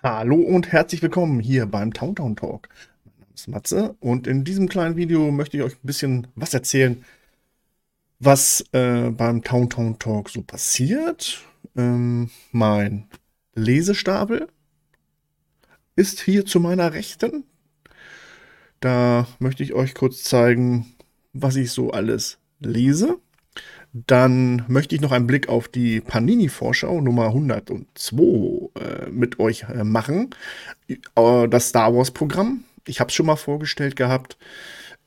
Hallo und herzlich willkommen hier beim Towntown Talk. Mein Name ist Matze und in diesem kleinen Video möchte ich euch ein bisschen was erzählen, was äh, beim Towntown Talk so passiert. Ähm, mein Lesestapel ist hier zu meiner Rechten. Da möchte ich euch kurz zeigen, was ich so alles lese. Dann möchte ich noch einen Blick auf die Panini-Vorschau Nummer 102 äh, mit euch äh, machen. Äh, das Star Wars-Programm. Ich habe es schon mal vorgestellt gehabt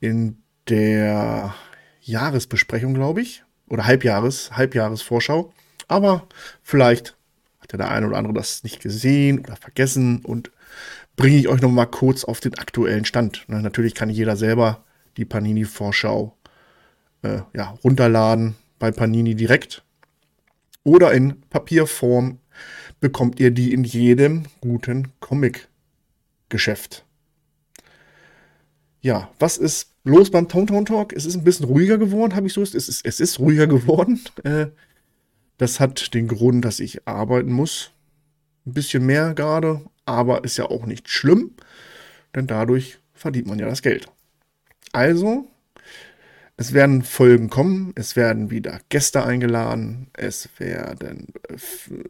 in der Jahresbesprechung, glaube ich. Oder Halbjahres, Halbjahresvorschau. Aber vielleicht hat ja der eine oder andere das nicht gesehen oder vergessen und bringe ich euch noch mal kurz auf den aktuellen Stand. Na, natürlich kann jeder selber die Panini-Vorschau äh, ja, runterladen bei Panini direkt. Oder in Papierform bekommt ihr die in jedem guten Comic-Geschäft. Ja, was ist los beim Towntown Talk? Es ist ein bisschen ruhiger geworden, habe ich so. Es ist, es ist ruhiger geworden. Äh, das hat den Grund, dass ich arbeiten muss. Ein bisschen mehr gerade, aber ist ja auch nicht schlimm, denn dadurch verdient man ja das Geld. Also es werden Folgen kommen, es werden wieder Gäste eingeladen, es werden äh,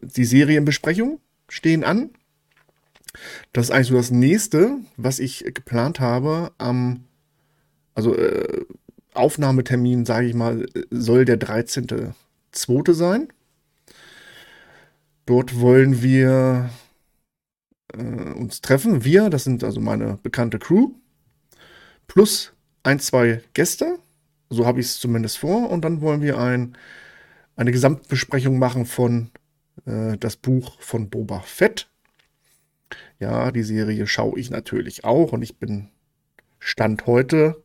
die Serienbesprechungen stehen an. Das ist eigentlich so das nächste, was ich geplant habe. Am, also äh, Aufnahmetermin, sage ich mal, soll der 13.2. sein. Dort wollen wir äh, uns treffen. Wir, das sind also meine bekannte Crew, plus ein, zwei Gäste. So habe ich es zumindest vor. Und dann wollen wir ein, eine Gesamtbesprechung machen von äh, das Buch von Boba Fett. Ja, die Serie schaue ich natürlich auch und ich bin Stand heute,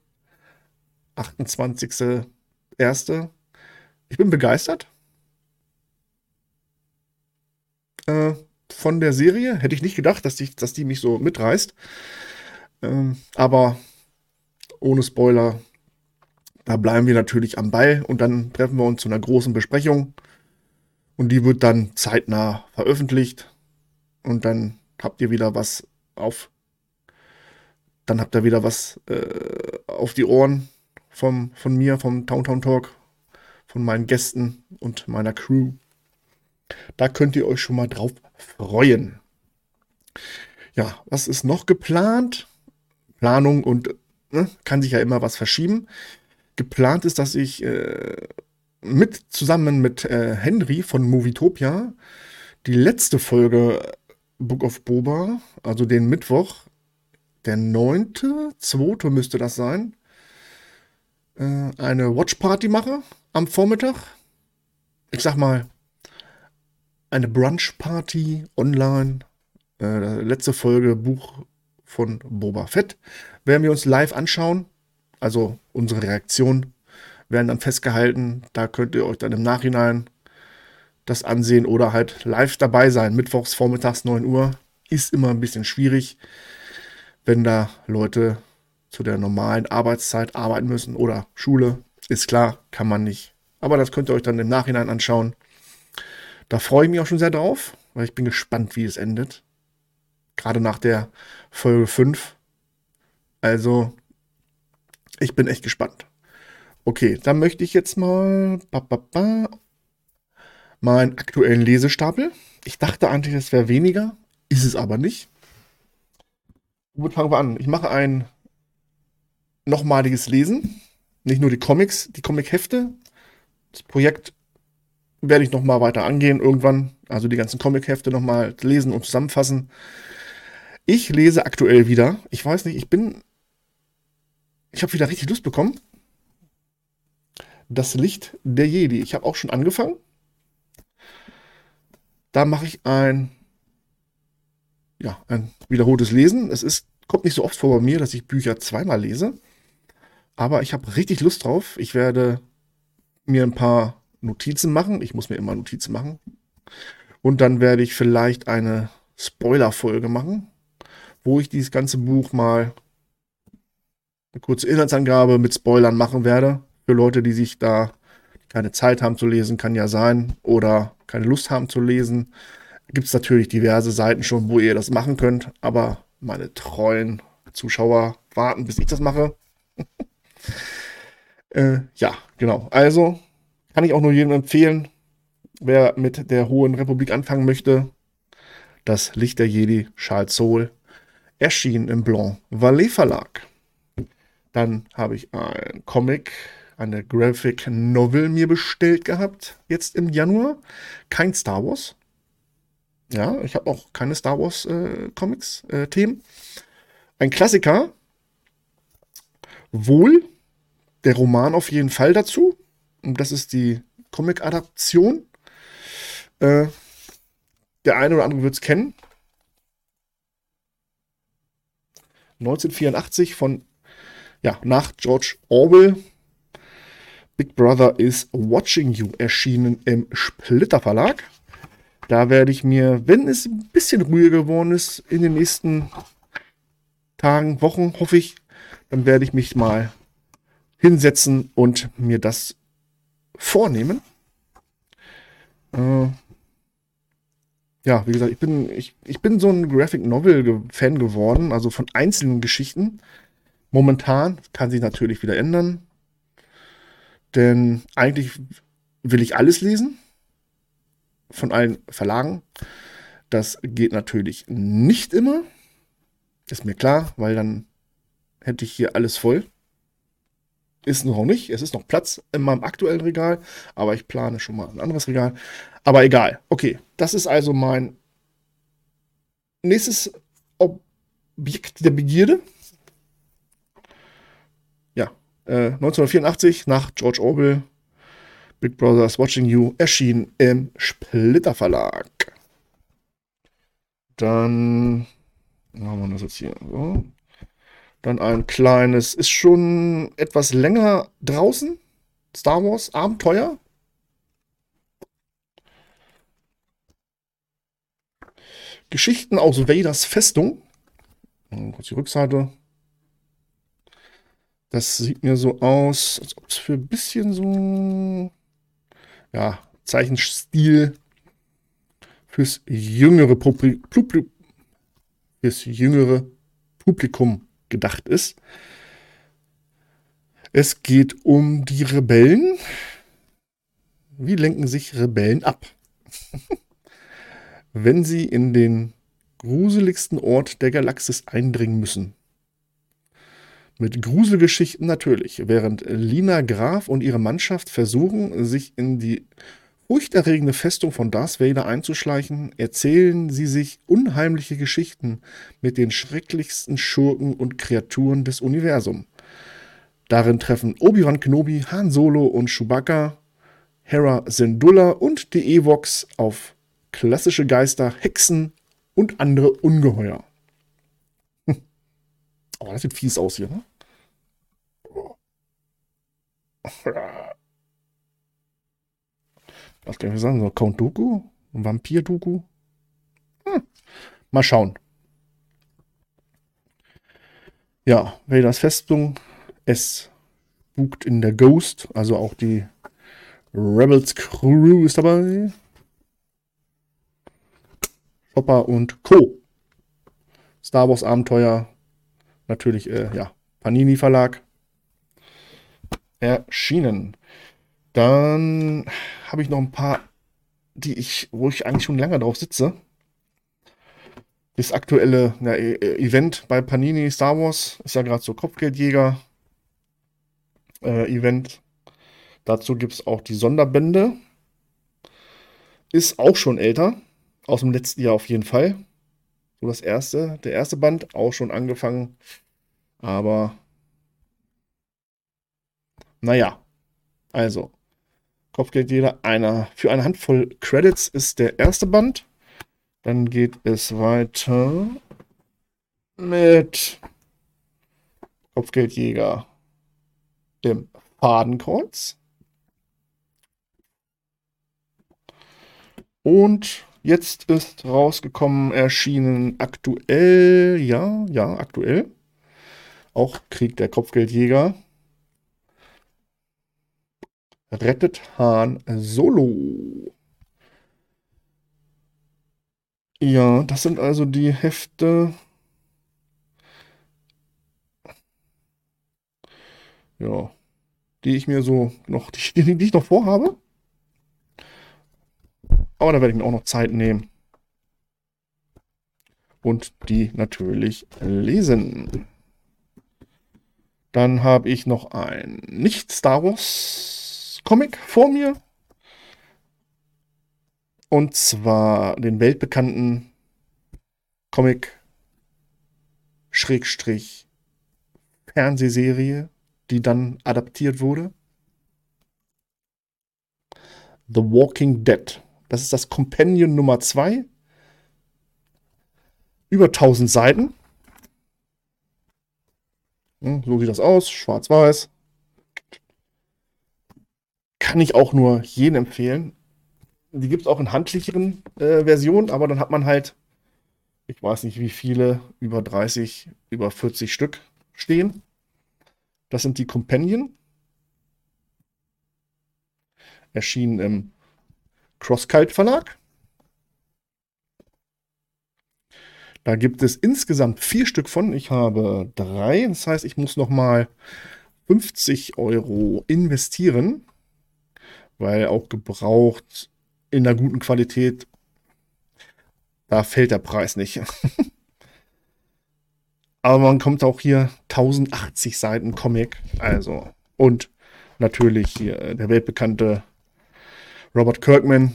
28.01. Ich bin begeistert äh, von der Serie. Hätte ich nicht gedacht, dass die, dass die mich so mitreißt. Ähm, aber ohne Spoiler da bleiben wir natürlich am Ball und dann treffen wir uns zu einer großen Besprechung. Und die wird dann zeitnah veröffentlicht. Und dann habt ihr wieder was auf. Dann habt ihr wieder was äh, auf die Ohren vom, von mir, vom Towntown Talk, von meinen Gästen und meiner Crew. Da könnt ihr euch schon mal drauf freuen. Ja, was ist noch geplant? Planung und ne, kann sich ja immer was verschieben geplant ist, dass ich äh, mit zusammen mit äh, Henry von Movietopia die letzte Folge Book of Boba, also den Mittwoch, der 9.2. müsste das sein, äh, eine Watchparty mache am Vormittag. Ich sag mal, eine Brunch-Party online. Äh, letzte Folge Buch von Boba Fett werden wir uns live anschauen. Also unsere Reaktionen werden dann festgehalten. Da könnt ihr euch dann im Nachhinein das ansehen oder halt live dabei sein. Mittwochs vormittags 9 Uhr ist immer ein bisschen schwierig, wenn da Leute zu der normalen Arbeitszeit arbeiten müssen oder Schule. Ist klar, kann man nicht. Aber das könnt ihr euch dann im Nachhinein anschauen. Da freue ich mich auch schon sehr drauf, weil ich bin gespannt, wie es endet. Gerade nach der Folge 5. Also ich bin echt gespannt. Okay, dann möchte ich jetzt mal ba, ba, ba, meinen aktuellen Lesestapel. Ich dachte eigentlich, es wäre weniger, ist es aber nicht. Womit fangen wir an? Ich mache ein nochmaliges Lesen. Nicht nur die Comics, die Comic-Hefte. Das Projekt werde ich nochmal weiter angehen irgendwann. Also die ganzen Comic-Hefte nochmal lesen und zusammenfassen. Ich lese aktuell wieder. Ich weiß nicht, ich bin ich habe wieder richtig Lust bekommen. Das Licht der Jedi. Ich habe auch schon angefangen. Da mache ich ein, ja, ein wiederholtes Lesen. Es ist, kommt nicht so oft vor bei mir, dass ich Bücher zweimal lese. Aber ich habe richtig Lust drauf. Ich werde mir ein paar Notizen machen. Ich muss mir immer Notizen machen. Und dann werde ich vielleicht eine Spoiler-Folge machen, wo ich dieses ganze Buch mal eine kurze Inhaltsangabe mit Spoilern machen werde. Für Leute, die sich da keine Zeit haben zu lesen, kann ja sein, oder keine Lust haben zu lesen. gibt es natürlich diverse Seiten schon, wo ihr das machen könnt, aber meine treuen Zuschauer warten, bis ich das mache. äh, ja, genau. Also kann ich auch nur jedem empfehlen, wer mit der Hohen Republik anfangen möchte. Das Licht der Jedi, Charles Soul, erschien im Blanc Vallée Verlag. Dann habe ich ein Comic, eine Graphic Novel mir bestellt gehabt, jetzt im Januar. Kein Star Wars. Ja, ich habe auch keine Star Wars äh, Comics, äh, Themen. Ein Klassiker. Wohl. Der Roman auf jeden Fall dazu. Und das ist die Comic-Adaption. Äh, der eine oder andere wird es kennen. 1984 von, ja, nach George Orwell. Big Brother is Watching You erschienen im Splitter Verlag. Da werde ich mir, wenn es ein bisschen ruhiger geworden ist, in den nächsten Tagen, Wochen, hoffe ich, dann werde ich mich mal hinsetzen und mir das vornehmen. Äh, ja, wie gesagt, ich bin, ich, ich bin so ein Graphic Novel-Fan geworden, also von einzelnen Geschichten. Momentan kann sich natürlich wieder ändern. Denn eigentlich will ich alles lesen von allen Verlagen. Das geht natürlich nicht immer. Ist mir klar, weil dann hätte ich hier alles voll. Ist noch nicht. Es ist noch Platz in meinem aktuellen Regal, aber ich plane schon mal ein anderes Regal. Aber egal. Okay, das ist also mein nächstes Objekt der Begierde. Ja, äh, 1984 nach George Orwell Big Brother's Watching You erschien im Splitter Verlag. Dann haben wir das jetzt hier. So. Dann ein kleines, ist schon etwas länger draußen. Star Wars Abenteuer. Geschichten aus Vaders Festung. Kurz die Rückseite. Das sieht mir so aus, als ob es für ein bisschen so ja, Zeichenstil fürs jüngere, Publi fürs jüngere Publikum gedacht ist. Es geht um die Rebellen. Wie lenken sich Rebellen ab? Wenn sie in den gruseligsten Ort der Galaxis eindringen müssen. Mit Gruselgeschichten natürlich, während Lina Graf und ihre Mannschaft versuchen, sich in die furchterregende Festung von Darth Vader einzuschleichen, erzählen sie sich unheimliche Geschichten mit den schrecklichsten Schurken und Kreaturen des Universums. Darin treffen Obi-Wan Kenobi, Han Solo und Chewbacca, Hera Syndulla und die Evox auf klassische Geister, Hexen und andere Ungeheuer. Oh, das sieht fies aus hier, ne? Was kann ich sagen? So Count Doku? Vampir-Doku? Hm. Mal schauen. Ja, Vaders Festung. Es spukt in der Ghost. Also auch die Rebels Crew ist dabei. Chopper und Co. Star Wars Abenteuer. Natürlich, äh, ja, Panini Verlag erschienen. Dann habe ich noch ein paar, die ich, wo ich eigentlich schon länger drauf sitze. Das aktuelle ja, e, e, Event bei Panini Star Wars ist ja gerade so Kopfgeldjäger äh, Event. Dazu gibt es auch die Sonderbände. Ist auch schon älter. Aus dem letzten Jahr auf jeden Fall. So das erste, der erste Band, auch schon angefangen. Aber naja, also, Kopfgeld jeder einer. Für eine Handvoll Credits ist der erste Band. Dann geht es weiter mit Kopfgeldjäger im Fadenkreuz. Und jetzt ist rausgekommen, erschienen aktuell, ja, ja, aktuell. Auch Krieg der Kopfgeldjäger rettet Han Solo. Ja, das sind also die Hefte. Ja, die ich mir so noch, die, die ich noch vorhabe. Aber da werde ich mir auch noch Zeit nehmen. Und die natürlich lesen. Dann habe ich noch ein Nicht-Star Wars-Comic vor mir. Und zwar den weltbekannten Comic Schrägstrich Fernsehserie, die dann adaptiert wurde. The Walking Dead. Das ist das Companion Nummer 2. Über 1000 Seiten. Hm, so sieht das aus, schwarz-weiß. Kann ich auch nur jedem empfehlen. Die gibt es auch in handlicheren äh, Versionen, aber dann hat man halt, ich weiß nicht wie viele, über 30, über 40 Stück stehen. Das sind die Companion. Erschienen im Crosskite Verlag. Da gibt es insgesamt vier Stück von. Ich habe drei. Das heißt, ich muss noch mal 50 Euro investieren, weil auch gebraucht in einer guten Qualität, da fällt der Preis nicht. Aber man kommt auch hier 1080 Seiten Comic. Also, und natürlich hier der weltbekannte Robert Kirkman.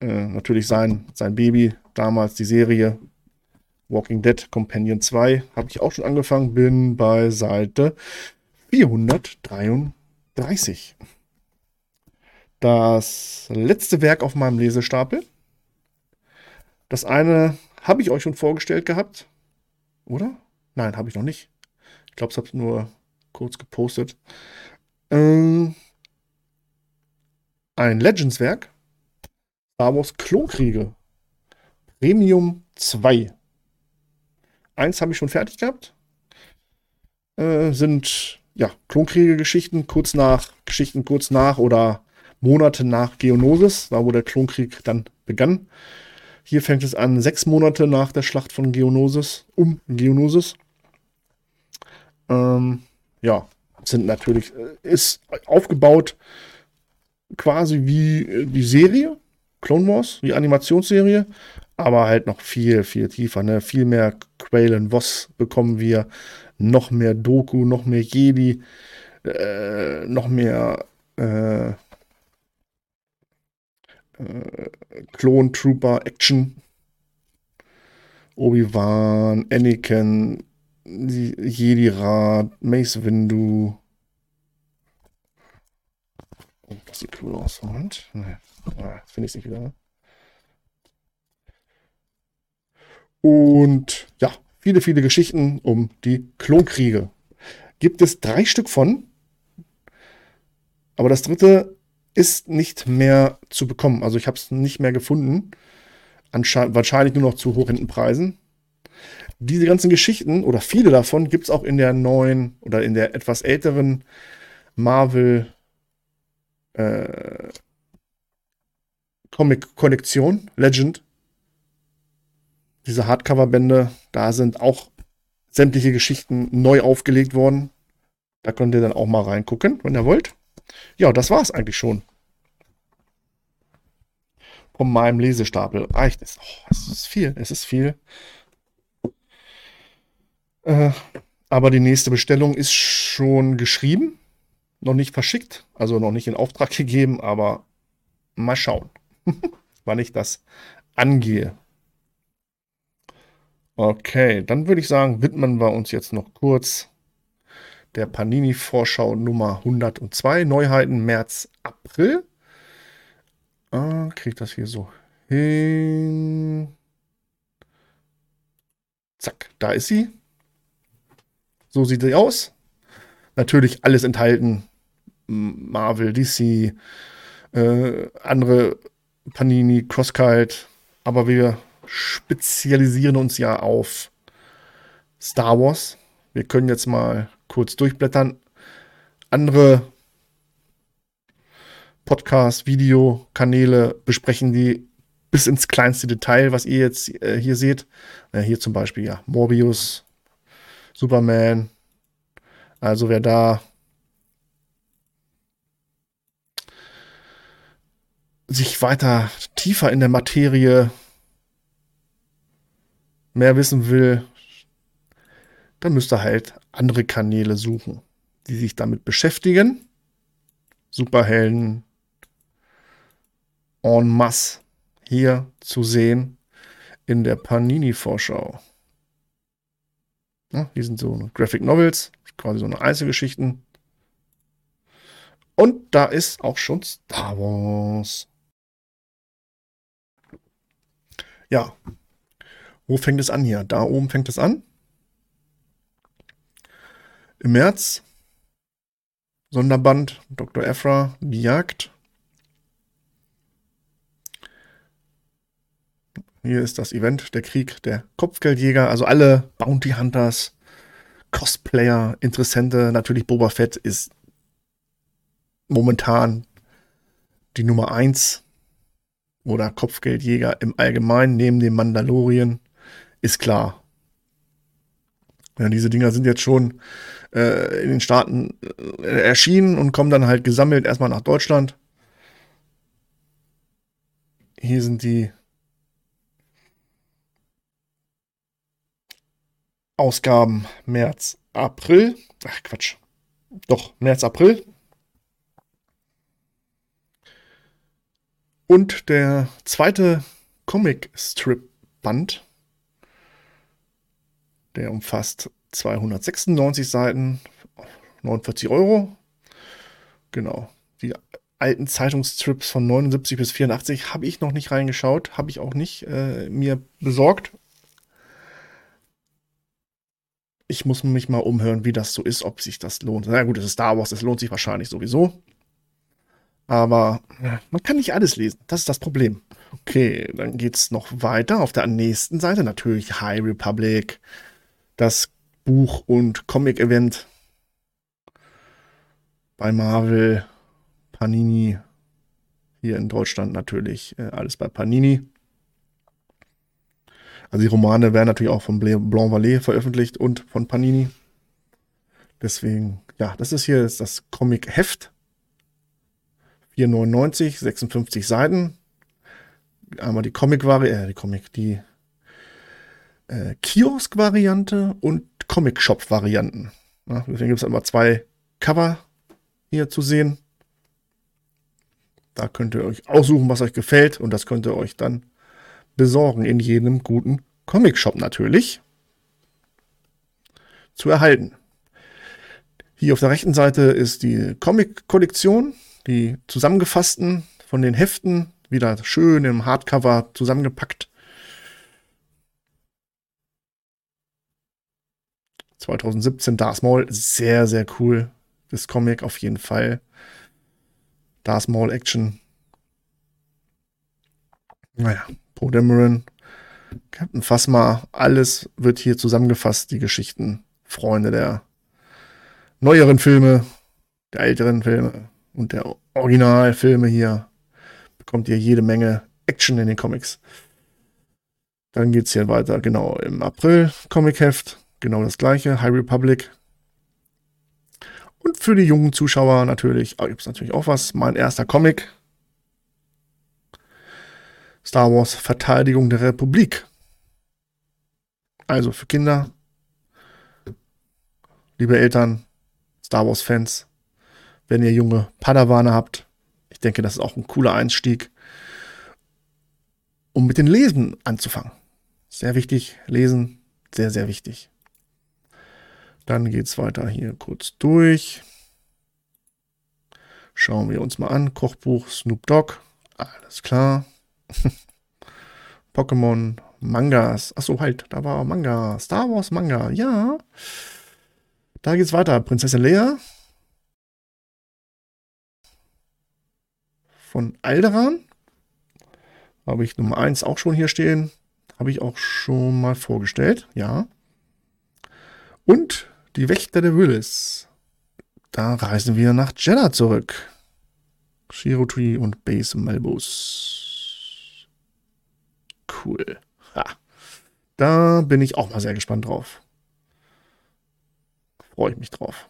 Äh, natürlich sein, sein Baby, damals die Serie Walking Dead Companion 2. Habe ich auch schon angefangen, bin bei Seite 433 das letzte Werk auf meinem Lesestapel. Das eine habe ich euch schon vorgestellt gehabt. Oder? Nein, habe ich noch nicht. Ich glaube, es habe ich nur kurz gepostet. Ähm, ein Legends-Werk. Star Wars Klonkriege. Premium 2. Eins habe ich schon fertig gehabt. Äh, sind ja Klonkriege-Geschichten kurz nach, Geschichten kurz nach oder Monate nach Geonosis, da wo der Klonkrieg dann begann. Hier fängt es an, sechs Monate nach der Schlacht von Geonosis, um Geonosis. Ähm, ja, sind natürlich, äh, ist aufgebaut quasi wie äh, die Serie, Clone Wars, die Animationsserie, aber halt noch viel, viel tiefer, ne? Viel mehr Qualen Voss bekommen wir, noch mehr Doku, noch mehr Jedi, äh, noch mehr äh, äh, Clone Trooper Action. Obi-Wan, Anakin, Jedi-Rat, Mace Windu. Oh, das sieht cool aus. Moment. Nee. Ah, Finde ich nicht wieder. Und ja, viele, viele Geschichten um die Klonkriege. Gibt es drei Stück von. Aber das dritte ist nicht mehr zu bekommen. Also ich habe es nicht mehr gefunden. Anschein wahrscheinlich nur noch zu horrenden Preisen. Diese ganzen Geschichten oder viele davon gibt es auch in der neuen oder in der etwas älteren Marvel äh, Comic-Kollektion, Legend. Diese Hardcover-Bände, da sind auch sämtliche Geschichten neu aufgelegt worden. Da könnt ihr dann auch mal reingucken, wenn ihr wollt. Ja, das war es eigentlich schon. Von meinem Lesestapel reicht es. Oh, es ist viel, es ist viel. Äh, aber die nächste Bestellung ist schon geschrieben, noch nicht verschickt, also noch nicht in Auftrag gegeben, aber mal schauen, wann ich das angehe. Okay, dann würde ich sagen, widmen wir uns jetzt noch kurz der Panini-Vorschau Nummer 102. Neuheiten März, April. Äh, Kriege das hier so hin. Zack, da ist sie. So sieht sie aus. Natürlich alles enthalten. Marvel, DC, äh, andere Panini, Crosskite. Aber wir spezialisieren uns ja auf Star Wars. Wir können jetzt mal kurz durchblättern. Andere Podcast, Videokanäle besprechen die bis ins kleinste Detail, was ihr jetzt äh, hier seht. Äh, hier zum Beispiel ja Morbius, Superman. Also wer da sich weiter tiefer in der Materie mehr wissen will, dann müsst ihr halt andere Kanäle suchen, die sich damit beschäftigen. Superhelden en masse hier zu sehen in der Panini-Vorschau. Ja, hier sind so Graphic Novels, quasi so eine Einzelgeschichten. Und da ist auch schon Star Wars. Ja. Wo fängt es an hier? Da oben fängt es an. Im März. Sonderband Dr. Ephra, die Jagd. Hier ist das Event, der Krieg der Kopfgeldjäger, also alle Bounty Hunters, Cosplayer, Interessente. Natürlich Boba Fett ist momentan die Nummer 1 oder Kopfgeldjäger im Allgemeinen neben dem Mandalorien, ist klar. Ja, diese Dinger sind jetzt schon äh, in den Staaten äh, erschienen und kommen dann halt gesammelt erstmal nach Deutschland. Hier sind die Ausgaben März, April. Ach Quatsch. Doch, März, April. Und der zweite Comic-Strip-Band, der umfasst 296 Seiten, 49 Euro. Genau. Die alten Zeitungsstrips von 79 bis 84 habe ich noch nicht reingeschaut, habe ich auch nicht äh, mir besorgt. Ich muss mich mal umhören, wie das so ist, ob sich das lohnt. Na gut, es ist Star Wars, das lohnt sich wahrscheinlich sowieso. Aber man kann nicht alles lesen. Das ist das Problem. Okay, dann geht es noch weiter. Auf der nächsten Seite natürlich High Republic, das Buch- und Comic-Event bei Marvel, Panini. Hier in Deutschland natürlich äh, alles bei Panini. Also die Romane werden natürlich auch von Blanc Vallée veröffentlicht und von Panini. Deswegen, ja, das ist hier das Comic-Heft. 4,99, 56 Seiten. Einmal die Comic-Variante, äh, die Comic, die äh, Kiosk-Variante und Comic-Shop-Varianten. Ja, deswegen gibt es immer zwei Cover hier zu sehen. Da könnt ihr euch aussuchen, was euch gefällt und das könnt ihr euch dann besorgen in jedem guten Comic-Shop natürlich zu erhalten. Hier auf der rechten Seite ist die Comic-Kollektion, die zusammengefassten von den Heften, wieder schön im Hardcover zusammengepackt. 2017 Darth Maul, sehr, sehr cool. Das Comic auf jeden Fall. Darth Maul Action. Naja, Poe Dameron, Captain Phasma, alles wird hier zusammengefasst, die Geschichten. Freunde der neueren Filme, der älteren Filme und der Originalfilme hier. Bekommt ihr jede Menge Action in den Comics. Dann geht es hier weiter, genau, im April Comic-Heft. Genau das gleiche, High Republic. Und für die jungen Zuschauer natürlich, gibt es natürlich auch was. Mein erster Comic, Star Wars Verteidigung der Republik. Also für Kinder, liebe Eltern, Star Wars Fans, wenn ihr junge Padawane habt, ich denke, das ist auch ein cooler Einstieg, um mit den Lesen anzufangen. Sehr wichtig, lesen, sehr, sehr wichtig. Dann geht es weiter hier kurz durch. Schauen wir uns mal an. Kochbuch Snoop Dogg. Alles klar. Pokémon, Mangas. Achso, halt, da war Manga. Star Wars Manga, ja. Da geht's weiter. Prinzessin Leia. Von Alderan. Habe ich Nummer 1 auch schon hier stehen. Habe ich auch schon mal vorgestellt, ja. Und die Wächter der Willis. Da reisen wir nach Jeddah zurück. Shirotui und Base Malbus. cool. Ha. Da bin ich auch mal sehr gespannt drauf. Freue ich mich drauf.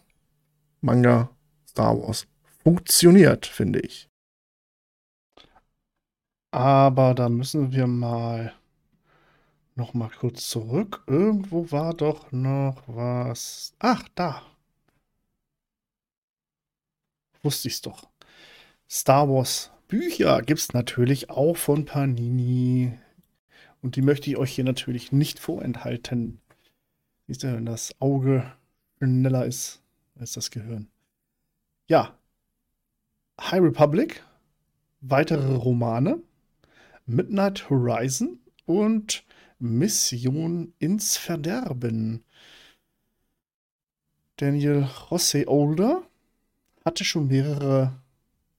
Manga Star Wars funktioniert, finde ich. Aber da müssen wir mal noch mal kurz zurück. Irgendwo war doch noch was. Ach, da. Wusste ich's doch. Star Wars Bücher gibt es natürlich auch von Panini. Und die möchte ich euch hier natürlich nicht vorenthalten. Siehst du, wenn das Auge schneller ist als das Gehirn. Ja. High Republic, weitere Romane, Midnight Horizon und Mission ins Verderben. Daniel José Older hatte schon mehrere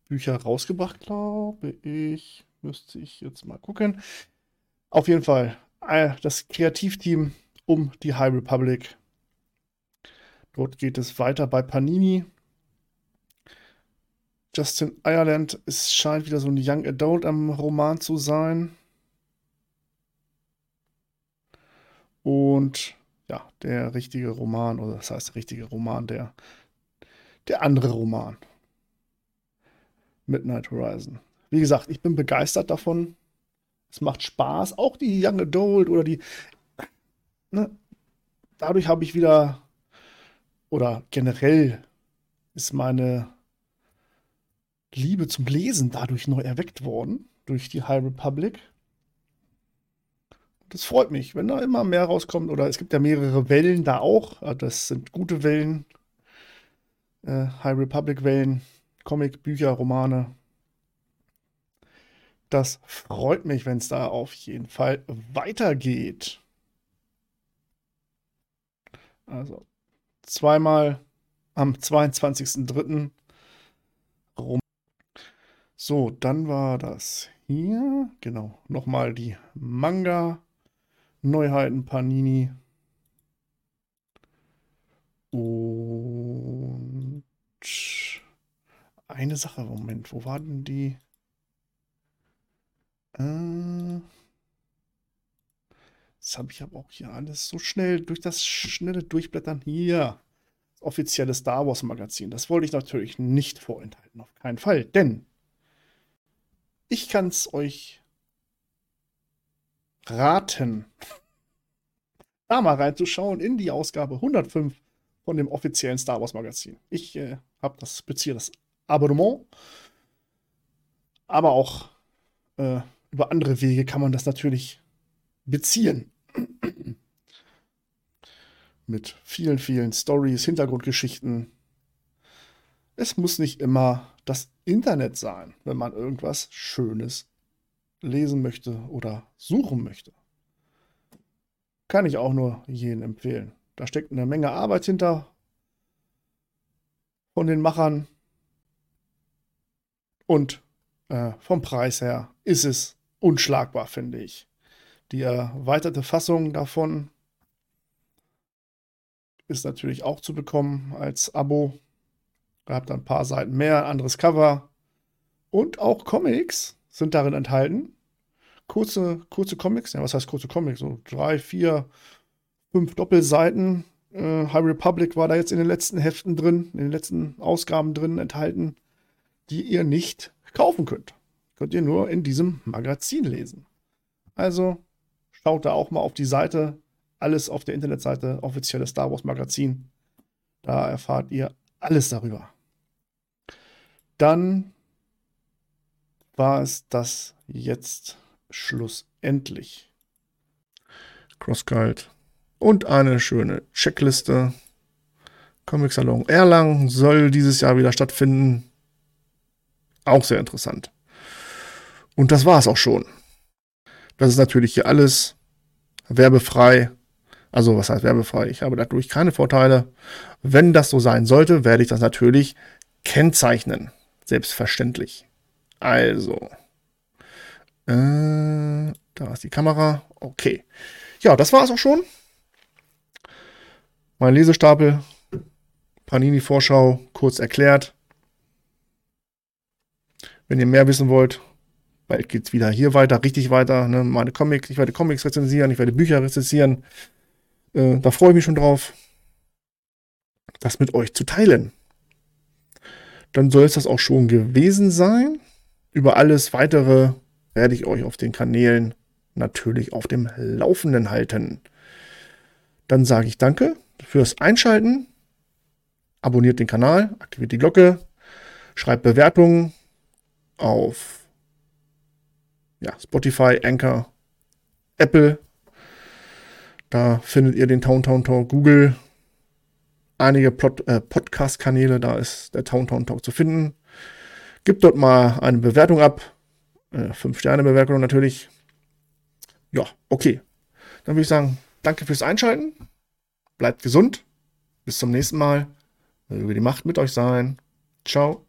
Bücher rausgebracht, glaube ich. Müsste ich jetzt mal gucken. Auf jeden Fall äh, das Kreativteam um die High Republic. Dort geht es weiter bei Panini. Justin Ireland, es scheint wieder so ein Young Adult am Roman zu sein. Und ja, der richtige Roman, oder das heißt der richtige Roman, der, der andere Roman. Midnight Horizon. Wie gesagt, ich bin begeistert davon. Es macht Spaß. Auch die Young Adult oder die. Ne, dadurch habe ich wieder. Oder generell ist meine Liebe zum Lesen dadurch neu erweckt worden. Durch die High Republic. Das freut mich, wenn da immer mehr rauskommt. Oder es gibt ja mehrere Wellen da auch. Das sind gute Wellen. Äh, High Republic Wellen. Comic, Bücher, Romane. Das freut mich, wenn es da auf jeden Fall weitergeht. Also zweimal am 22.03. rum. So, dann war das hier. Genau, nochmal die Manga-Neuheiten Panini. Und eine Sache, Moment, wo war denn die? Äh, das habe ich aber auch hier alles so schnell durch das schnelle Durchblättern hier. Das offizielle Star Wars Magazin. Das wollte ich natürlich nicht vorenthalten, auf keinen Fall, denn ich kann es euch raten, da mal reinzuschauen in die Ausgabe 105 von dem offiziellen Star Wars Magazin. Ich äh, habe das beziehe das Abonnement. Aber auch äh, über andere Wege kann man das natürlich beziehen. Mit vielen, vielen Stories, Hintergrundgeschichten. Es muss nicht immer das Internet sein, wenn man irgendwas Schönes lesen möchte oder suchen möchte. Kann ich auch nur jeden empfehlen. Da steckt eine Menge Arbeit hinter von den Machern. Und äh, vom Preis her ist es unschlagbar, finde ich. Die erweiterte Fassung davon ist natürlich auch zu bekommen als Abo. Ihr habt ein paar Seiten mehr, anderes Cover. Und auch Comics sind darin enthalten. Kurze, kurze Comics, ja, was heißt kurze Comics? So drei, vier, fünf Doppelseiten. Äh, High Republic war da jetzt in den letzten Heften drin, in den letzten Ausgaben drin enthalten die ihr nicht kaufen könnt. Könnt ihr nur in diesem Magazin lesen. Also schaut da auch mal auf die Seite. Alles auf der Internetseite, offizielles Star Wars Magazin. Da erfahrt ihr alles darüber. Dann war es das jetzt schlussendlich. Crossguide und eine schöne Checkliste. Comic Salon Erlangen soll dieses Jahr wieder stattfinden. Auch sehr interessant. Und das war es auch schon. Das ist natürlich hier alles werbefrei. Also, was heißt werbefrei? Ich habe dadurch keine Vorteile. Wenn das so sein sollte, werde ich das natürlich kennzeichnen. Selbstverständlich. Also. Äh, da ist die Kamera. Okay. Ja, das war es auch schon. Mein Lesestapel. Panini-Vorschau kurz erklärt. Wenn ihr mehr wissen wollt, Bald geht's wieder hier weiter, richtig weiter. Ne? Meine Comics, ich werde Comics rezensieren, ich werde Bücher rezensieren. Äh, da freue ich mich schon drauf, das mit euch zu teilen. Dann soll es das auch schon gewesen sein. Über alles weitere werde ich euch auf den Kanälen natürlich auf dem Laufenden halten. Dann sage ich danke fürs Einschalten. Abonniert den Kanal, aktiviert die Glocke, schreibt Bewertungen auf ja, Spotify, Anchor, Apple. Da findet ihr den Town Town Talk, Google, einige äh, Podcast-Kanäle, da ist der Town Town Talk zu finden. Gebt dort mal eine Bewertung ab. Äh, Fünf-Sterne-Bewertung natürlich. Ja, okay. Dann würde ich sagen, danke fürs Einschalten. Bleibt gesund. Bis zum nächsten Mal. Möge die Macht mit euch sein. Ciao.